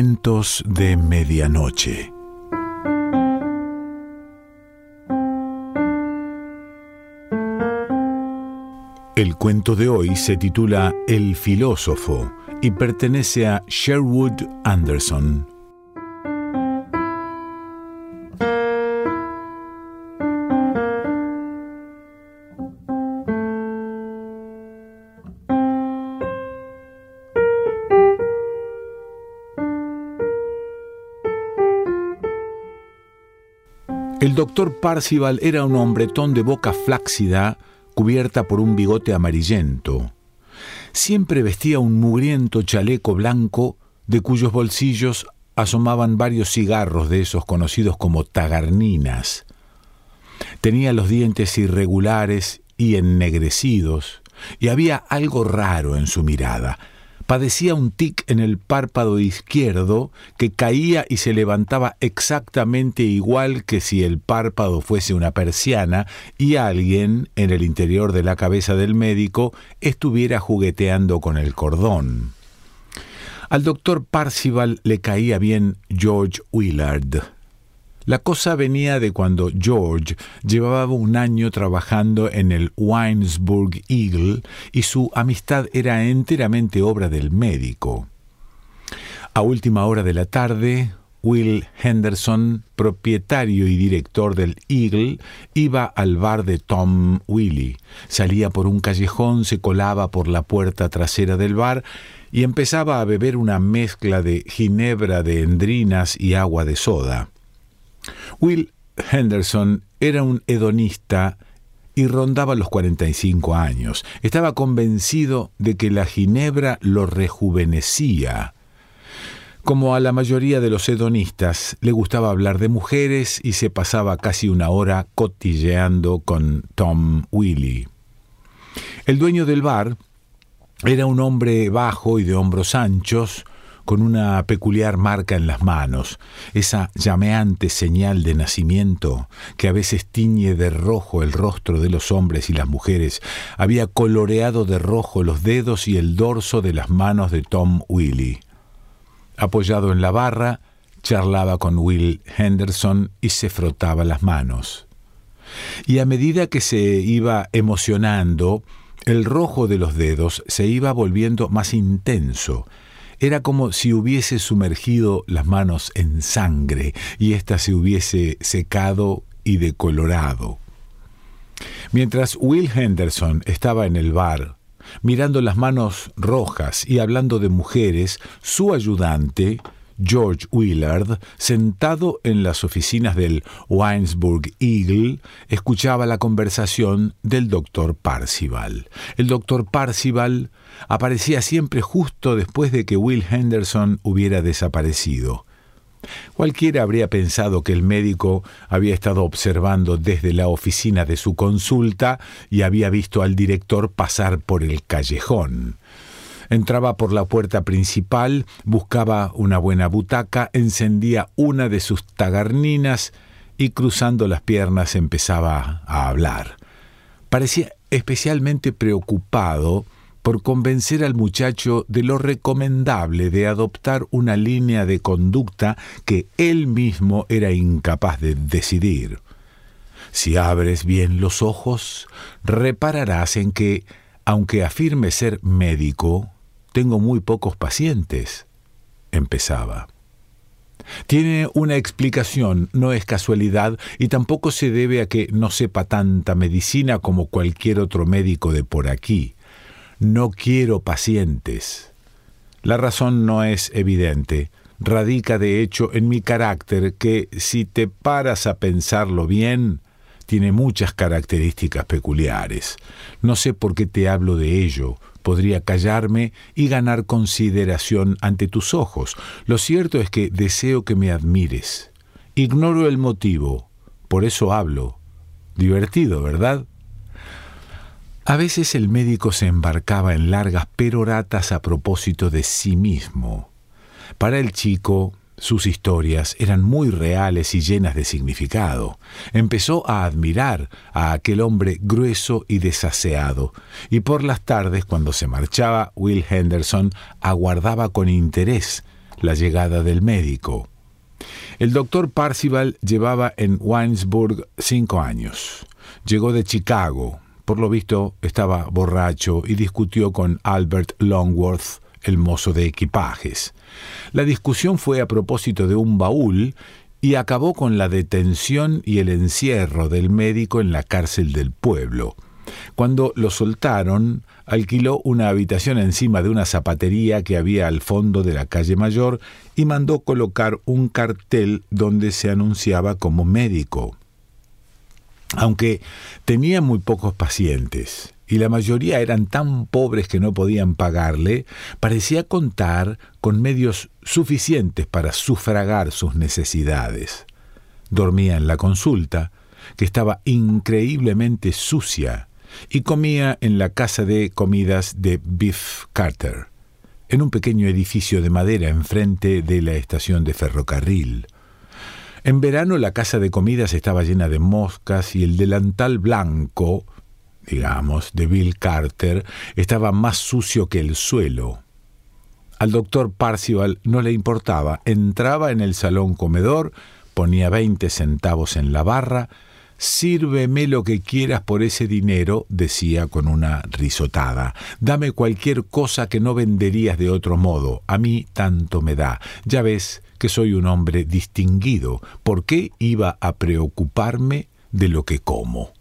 De Medianoche. El cuento de hoy se titula El filósofo y pertenece a Sherwood Anderson. El doctor Parcival era un hombretón de boca flácida, cubierta por un bigote amarillento. Siempre vestía un mugriento chaleco blanco, de cuyos bolsillos asomaban varios cigarros de esos conocidos como tagarninas. Tenía los dientes irregulares y ennegrecidos, y había algo raro en su mirada padecía un tic en el párpado izquierdo que caía y se levantaba exactamente igual que si el párpado fuese una persiana y alguien en el interior de la cabeza del médico estuviera jugueteando con el cordón. Al doctor Parcival le caía bien George Willard la cosa venía de cuando George llevaba un año trabajando en el Winesburg Eagle y su amistad era enteramente obra del médico. A última hora de la tarde, Will Henderson, propietario y director del Eagle, iba al bar de Tom Willy. Salía por un callejón, se colaba por la puerta trasera del bar y empezaba a beber una mezcla de ginebra de endrinas y agua de soda. Will Henderson era un hedonista y rondaba los 45 años. Estaba convencido de que la ginebra lo rejuvenecía. Como a la mayoría de los hedonistas, le gustaba hablar de mujeres y se pasaba casi una hora cotilleando con Tom Willy. El dueño del bar era un hombre bajo y de hombros anchos, con una peculiar marca en las manos, esa llameante señal de nacimiento que a veces tiñe de rojo el rostro de los hombres y las mujeres, había coloreado de rojo los dedos y el dorso de las manos de Tom Willy. Apoyado en la barra, charlaba con Will Henderson y se frotaba las manos. Y a medida que se iba emocionando, el rojo de los dedos se iba volviendo más intenso, era como si hubiese sumergido las manos en sangre y ésta se hubiese secado y decolorado. Mientras Will Henderson estaba en el bar, mirando las manos rojas y hablando de mujeres, su ayudante, George Willard, sentado en las oficinas del Winesburg Eagle, escuchaba la conversación del doctor Parcival. El doctor Parcival aparecía siempre justo después de que Will Henderson hubiera desaparecido. Cualquiera habría pensado que el médico había estado observando desde la oficina de su consulta y había visto al director pasar por el callejón. Entraba por la puerta principal, buscaba una buena butaca, encendía una de sus tagarninas y cruzando las piernas empezaba a hablar. Parecía especialmente preocupado por convencer al muchacho de lo recomendable de adoptar una línea de conducta que él mismo era incapaz de decidir. Si abres bien los ojos, repararás en que, aunque afirme ser médico, tengo muy pocos pacientes, empezaba. Tiene una explicación, no es casualidad, y tampoco se debe a que no sepa tanta medicina como cualquier otro médico de por aquí. No quiero pacientes. La razón no es evidente, radica de hecho en mi carácter que, si te paras a pensarlo bien, tiene muchas características peculiares. No sé por qué te hablo de ello, podría callarme y ganar consideración ante tus ojos. Lo cierto es que deseo que me admires. Ignoro el motivo, por eso hablo. Divertido, ¿verdad? A veces el médico se embarcaba en largas peroratas a propósito de sí mismo. Para el chico, sus historias eran muy reales y llenas de significado. Empezó a admirar a aquel hombre grueso y desaseado, y por las tardes, cuando se marchaba, Will Henderson aguardaba con interés la llegada del médico. El doctor Parcival llevaba en Winesburg cinco años. Llegó de Chicago. Por lo visto estaba borracho y discutió con Albert Longworth, el mozo de equipajes. La discusión fue a propósito de un baúl y acabó con la detención y el encierro del médico en la cárcel del pueblo. Cuando lo soltaron, alquiló una habitación encima de una zapatería que había al fondo de la calle mayor y mandó colocar un cartel donde se anunciaba como médico. Aunque tenía muy pocos pacientes y la mayoría eran tan pobres que no podían pagarle, parecía contar con medios suficientes para sufragar sus necesidades. Dormía en la consulta, que estaba increíblemente sucia, y comía en la casa de comidas de Biff Carter, en un pequeño edificio de madera enfrente de la estación de ferrocarril. En verano la casa de comidas estaba llena de moscas y el delantal blanco, digamos, de Bill Carter, estaba más sucio que el suelo. Al doctor Parcival no le importaba, entraba en el salón comedor, ponía veinte centavos en la barra, Sírveme lo que quieras por ese dinero, decía con una risotada. Dame cualquier cosa que no venderías de otro modo. A mí tanto me da. Ya ves que soy un hombre distinguido. ¿Por qué iba a preocuparme de lo que como?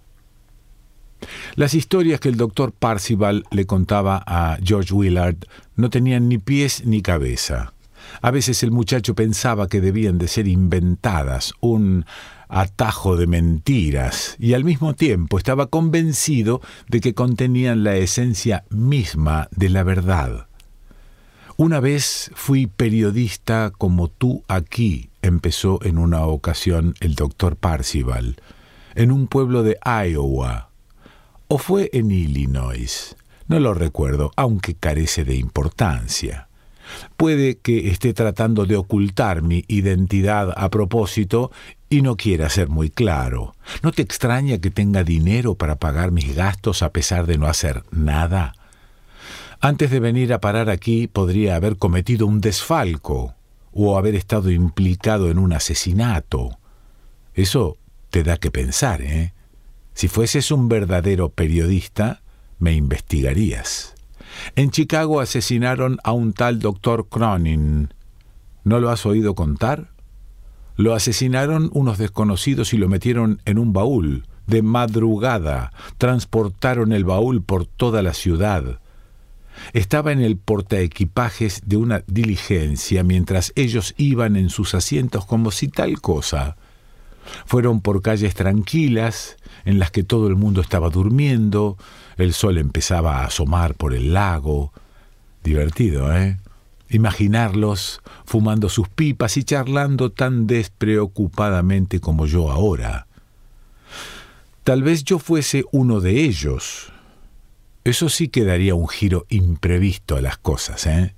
Las historias que el doctor Parcival le contaba a George Willard no tenían ni pies ni cabeza. A veces el muchacho pensaba que debían de ser inventadas, un atajo de mentiras, y al mismo tiempo estaba convencido de que contenían la esencia misma de la verdad. Una vez fui periodista como tú aquí, empezó en una ocasión el doctor Parcival, en un pueblo de Iowa. ¿O fue en Illinois? No lo recuerdo, aunque carece de importancia. Puede que esté tratando de ocultar mi identidad a propósito y no quiera ser muy claro. ¿No te extraña que tenga dinero para pagar mis gastos a pesar de no hacer nada? Antes de venir a parar aquí podría haber cometido un desfalco o haber estado implicado en un asesinato. Eso te da que pensar, ¿eh? Si fueses un verdadero periodista, me investigarías. En Chicago asesinaron a un tal doctor Cronin. ¿No lo has oído contar? Lo asesinaron unos desconocidos y lo metieron en un baúl. De madrugada transportaron el baúl por toda la ciudad. Estaba en el portaequipajes de una diligencia mientras ellos iban en sus asientos como si tal cosa. Fueron por calles tranquilas, en las que todo el mundo estaba durmiendo, el sol empezaba a asomar por el lago. Divertido, ¿eh? Imaginarlos fumando sus pipas y charlando tan despreocupadamente como yo ahora. Tal vez yo fuese uno de ellos. Eso sí que daría un giro imprevisto a las cosas, ¿eh?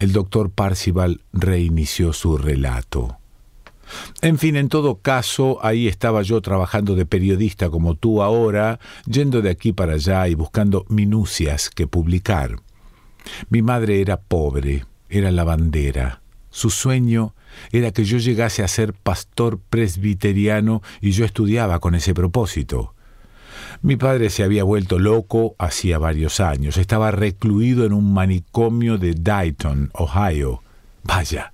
El doctor Parcival reinició su relato. En fin, en todo caso, ahí estaba yo trabajando de periodista como tú ahora, yendo de aquí para allá y buscando minucias que publicar. Mi madre era pobre, era lavandera. Su sueño era que yo llegase a ser pastor presbiteriano y yo estudiaba con ese propósito. Mi padre se había vuelto loco hacía varios años. Estaba recluido en un manicomio de Dayton, Ohio. Vaya,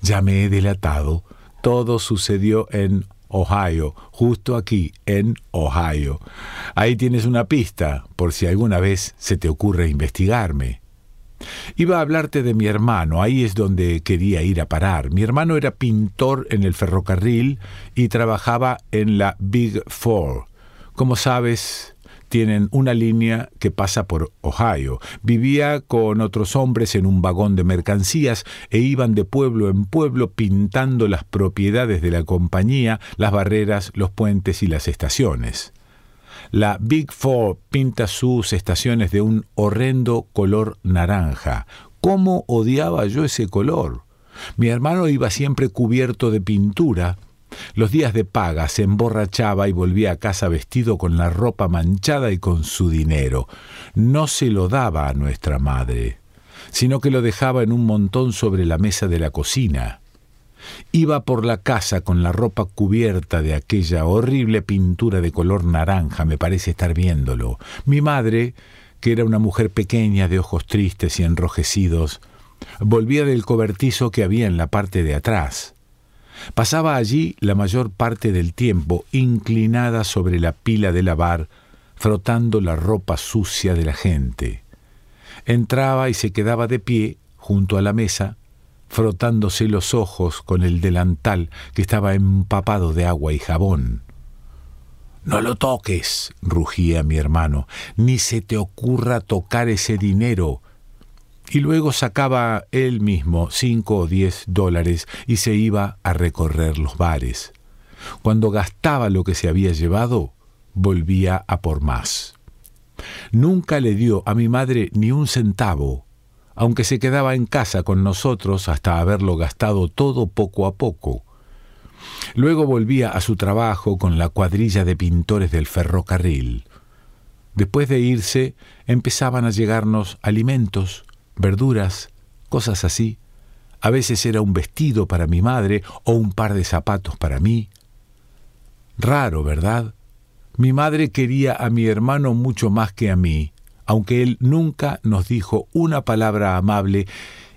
ya me he delatado todo sucedió en Ohio, justo aquí, en Ohio. Ahí tienes una pista, por si alguna vez se te ocurre investigarme. Iba a hablarte de mi hermano, ahí es donde quería ir a parar. Mi hermano era pintor en el ferrocarril y trabajaba en la Big Four. Como sabes, tienen una línea que pasa por Ohio. Vivía con otros hombres en un vagón de mercancías e iban de pueblo en pueblo pintando las propiedades de la compañía, las barreras, los puentes y las estaciones. La Big Four pinta sus estaciones de un horrendo color naranja. ¿Cómo odiaba yo ese color? Mi hermano iba siempre cubierto de pintura, los días de paga se emborrachaba y volvía a casa vestido con la ropa manchada y con su dinero. No se lo daba a nuestra madre. sino que lo dejaba en un montón sobre la mesa de la cocina. Iba por la casa con la ropa cubierta de aquella horrible pintura de color naranja, me parece estar viéndolo. Mi madre, que era una mujer pequeña de ojos tristes y enrojecidos, volvía del cobertizo que había en la parte de atrás. Pasaba allí la mayor parte del tiempo inclinada sobre la pila de lavar, frotando la ropa sucia de la gente. Entraba y se quedaba de pie junto a la mesa, frotándose los ojos con el delantal que estaba empapado de agua y jabón. No lo toques, rugía mi hermano, ni se te ocurra tocar ese dinero. Y luego sacaba él mismo cinco o diez dólares y se iba a recorrer los bares. Cuando gastaba lo que se había llevado, volvía a por más. Nunca le dio a mi madre ni un centavo, aunque se quedaba en casa con nosotros hasta haberlo gastado todo poco a poco. Luego volvía a su trabajo con la cuadrilla de pintores del ferrocarril. Después de irse, empezaban a llegarnos alimentos, verduras, cosas así. A veces era un vestido para mi madre o un par de zapatos para mí. Raro, ¿verdad? Mi madre quería a mi hermano mucho más que a mí, aunque él nunca nos dijo una palabra amable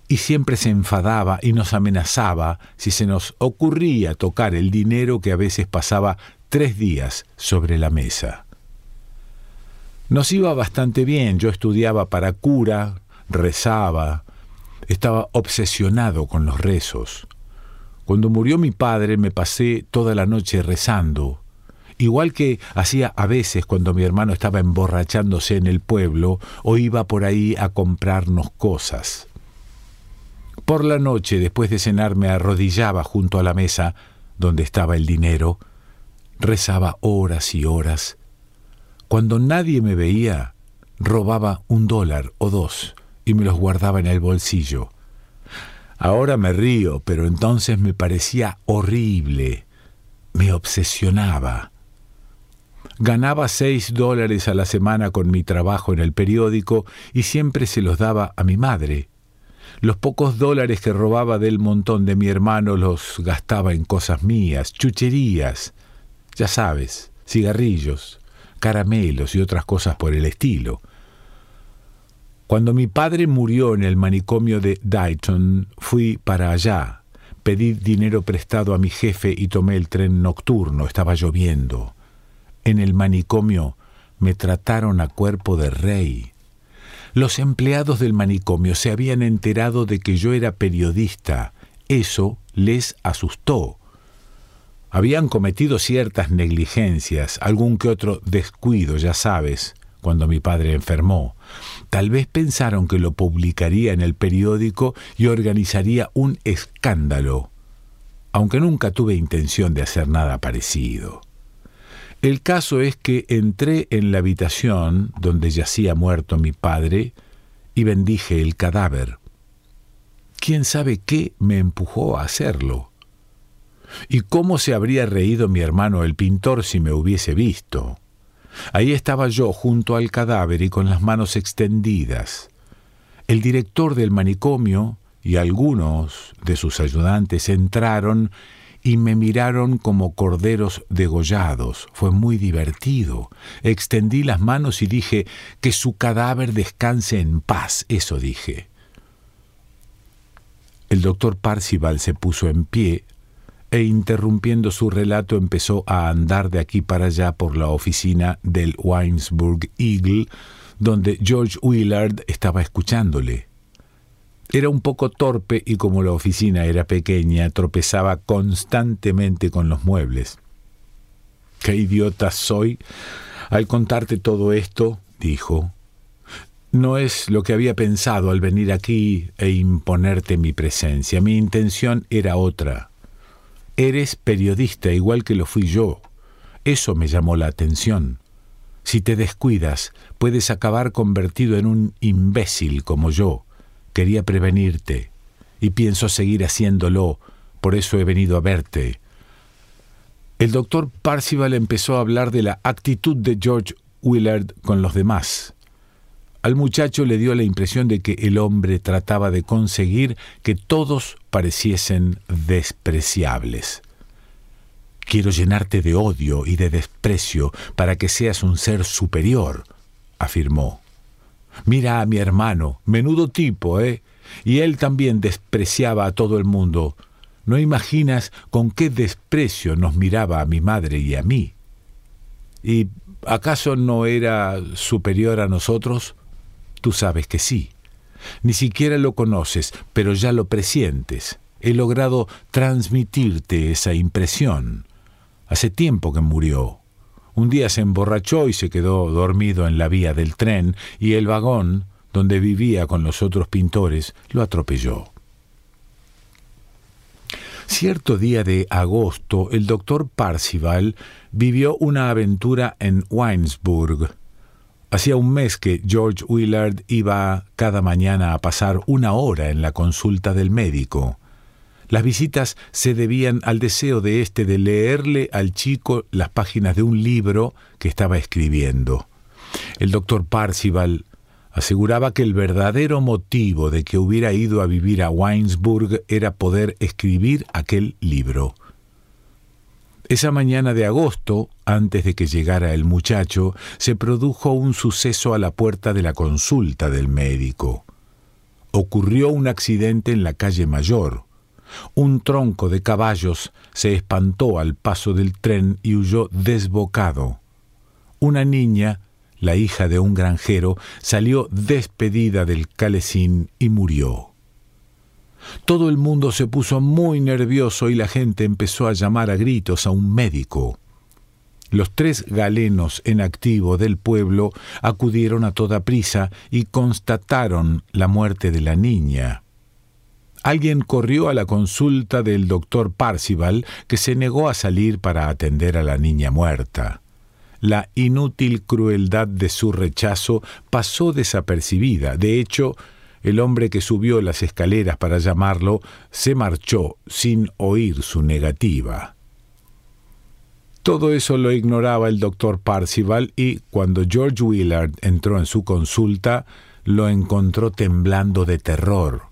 y siempre se enfadaba y nos amenazaba si se nos ocurría tocar el dinero que a veces pasaba tres días sobre la mesa. Nos iba bastante bien, yo estudiaba para cura, rezaba, estaba obsesionado con los rezos. Cuando murió mi padre me pasé toda la noche rezando, igual que hacía a veces cuando mi hermano estaba emborrachándose en el pueblo o iba por ahí a comprarnos cosas. Por la noche, después de cenar, me arrodillaba junto a la mesa donde estaba el dinero, rezaba horas y horas. Cuando nadie me veía, robaba un dólar o dos y me los guardaba en el bolsillo. Ahora me río, pero entonces me parecía horrible, me obsesionaba. Ganaba seis dólares a la semana con mi trabajo en el periódico y siempre se los daba a mi madre. Los pocos dólares que robaba del montón de mi hermano los gastaba en cosas mías, chucherías, ya sabes, cigarrillos, caramelos y otras cosas por el estilo. Cuando mi padre murió en el manicomio de Dayton, fui para allá. Pedí dinero prestado a mi jefe y tomé el tren nocturno. Estaba lloviendo. En el manicomio me trataron a cuerpo de rey. Los empleados del manicomio se habían enterado de que yo era periodista. Eso les asustó. Habían cometido ciertas negligencias, algún que otro descuido, ya sabes, cuando mi padre enfermó. Tal vez pensaron que lo publicaría en el periódico y organizaría un escándalo, aunque nunca tuve intención de hacer nada parecido. El caso es que entré en la habitación donde yacía muerto mi padre y bendije el cadáver. ¿Quién sabe qué me empujó a hacerlo? ¿Y cómo se habría reído mi hermano el pintor si me hubiese visto? Ahí estaba yo junto al cadáver y con las manos extendidas. El director del manicomio y algunos de sus ayudantes entraron y me miraron como corderos degollados. Fue muy divertido. Extendí las manos y dije, que su cadáver descanse en paz. Eso dije. El doctor Parcival se puso en pie e interrumpiendo su relato empezó a andar de aquí para allá por la oficina del Winesburg Eagle, donde George Willard estaba escuchándole. Era un poco torpe y como la oficina era pequeña, tropezaba constantemente con los muebles. Qué idiota soy al contarte todo esto, dijo. No es lo que había pensado al venir aquí e imponerte mi presencia. Mi intención era otra. Eres periodista igual que lo fui yo. Eso me llamó la atención. Si te descuidas, puedes acabar convertido en un imbécil como yo. Quería prevenirte y pienso seguir haciéndolo, por eso he venido a verte. El doctor Parcival empezó a hablar de la actitud de George Willard con los demás. Al muchacho le dio la impresión de que el hombre trataba de conseguir que todos pareciesen despreciables. Quiero llenarte de odio y de desprecio para que seas un ser superior, afirmó. Mira a mi hermano, menudo tipo, ¿eh? Y él también despreciaba a todo el mundo. No imaginas con qué desprecio nos miraba a mi madre y a mí. ¿Y acaso no era superior a nosotros? Tú sabes que sí. Ni siquiera lo conoces, pero ya lo presientes. He logrado transmitirte esa impresión. Hace tiempo que murió. Un día se emborrachó y se quedó dormido en la vía del tren y el vagón, donde vivía con los otros pintores, lo atropelló. Cierto día de agosto, el doctor Parcival vivió una aventura en Weinsburg, Hacía un mes que George Willard iba cada mañana a pasar una hora en la consulta del médico. Las visitas se debían al deseo de éste de leerle al chico las páginas de un libro que estaba escribiendo. El doctor Parcival aseguraba que el verdadero motivo de que hubiera ido a vivir a Weinsburg era poder escribir aquel libro. Esa mañana de agosto, antes de que llegara el muchacho, se produjo un suceso a la puerta de la consulta del médico. Ocurrió un accidente en la calle Mayor. Un tronco de caballos se espantó al paso del tren y huyó desbocado. Una niña, la hija de un granjero, salió despedida del calecín y murió. Todo el mundo se puso muy nervioso y la gente empezó a llamar a gritos a un médico. Los tres galenos en activo del pueblo acudieron a toda prisa y constataron la muerte de la niña. Alguien corrió a la consulta del doctor Parcival, que se negó a salir para atender a la niña muerta. La inútil crueldad de su rechazo pasó desapercibida. De hecho, el hombre que subió las escaleras para llamarlo se marchó sin oír su negativa. Todo eso lo ignoraba el doctor Parcival y cuando George Willard entró en su consulta, lo encontró temblando de terror.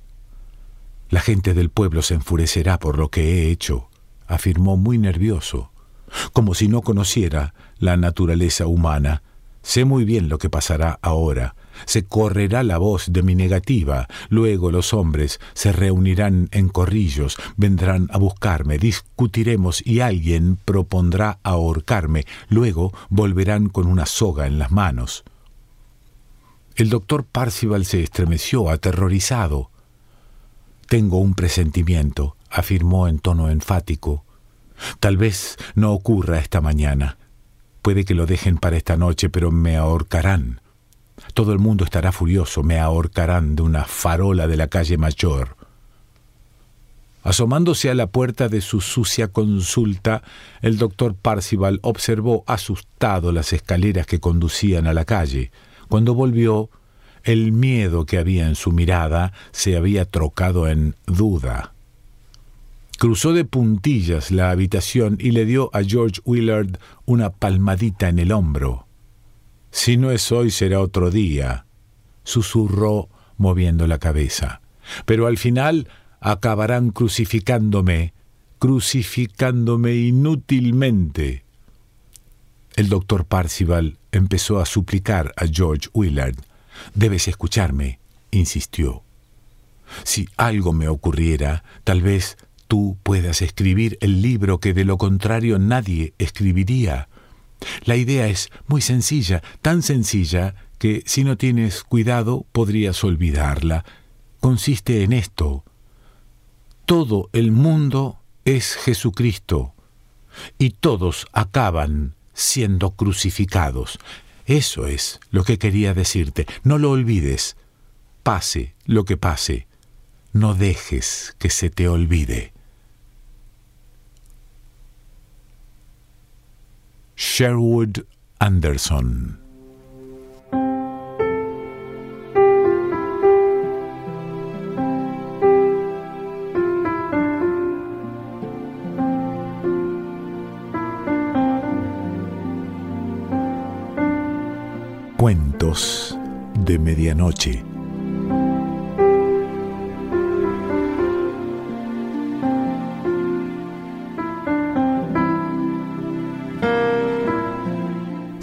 La gente del pueblo se enfurecerá por lo que he hecho, afirmó muy nervioso, como si no conociera la naturaleza humana. Sé muy bien lo que pasará ahora, se correrá la voz de mi negativa, luego los hombres se reunirán en corrillos, vendrán a buscarme, discutiremos y alguien propondrá ahorcarme, luego volverán con una soga en las manos. El doctor Parcival se estremeció, aterrorizado. Tengo un presentimiento, afirmó en tono enfático. Tal vez no ocurra esta mañana. Puede que lo dejen para esta noche, pero me ahorcarán. Todo el mundo estará furioso, me ahorcarán de una farola de la calle Mayor. Asomándose a la puerta de su sucia consulta, el doctor Parcival observó asustado las escaleras que conducían a la calle. Cuando volvió, el miedo que había en su mirada se había trocado en duda. Cruzó de puntillas la habitación y le dio a George Willard una palmadita en el hombro. Si no es hoy, será otro día, susurró moviendo la cabeza. Pero al final acabarán crucificándome, crucificándome inútilmente. El doctor Parcival empezó a suplicar a George Willard. Debes escucharme, insistió. Si algo me ocurriera, tal vez tú puedas escribir el libro que de lo contrario nadie escribiría. La idea es muy sencilla, tan sencilla que si no tienes cuidado podrías olvidarla. Consiste en esto. Todo el mundo es Jesucristo y todos acaban siendo crucificados. Eso es lo que quería decirte. No lo olvides. Pase lo que pase. No dejes que se te olvide. Sherwood Anderson. Cuentos de medianoche.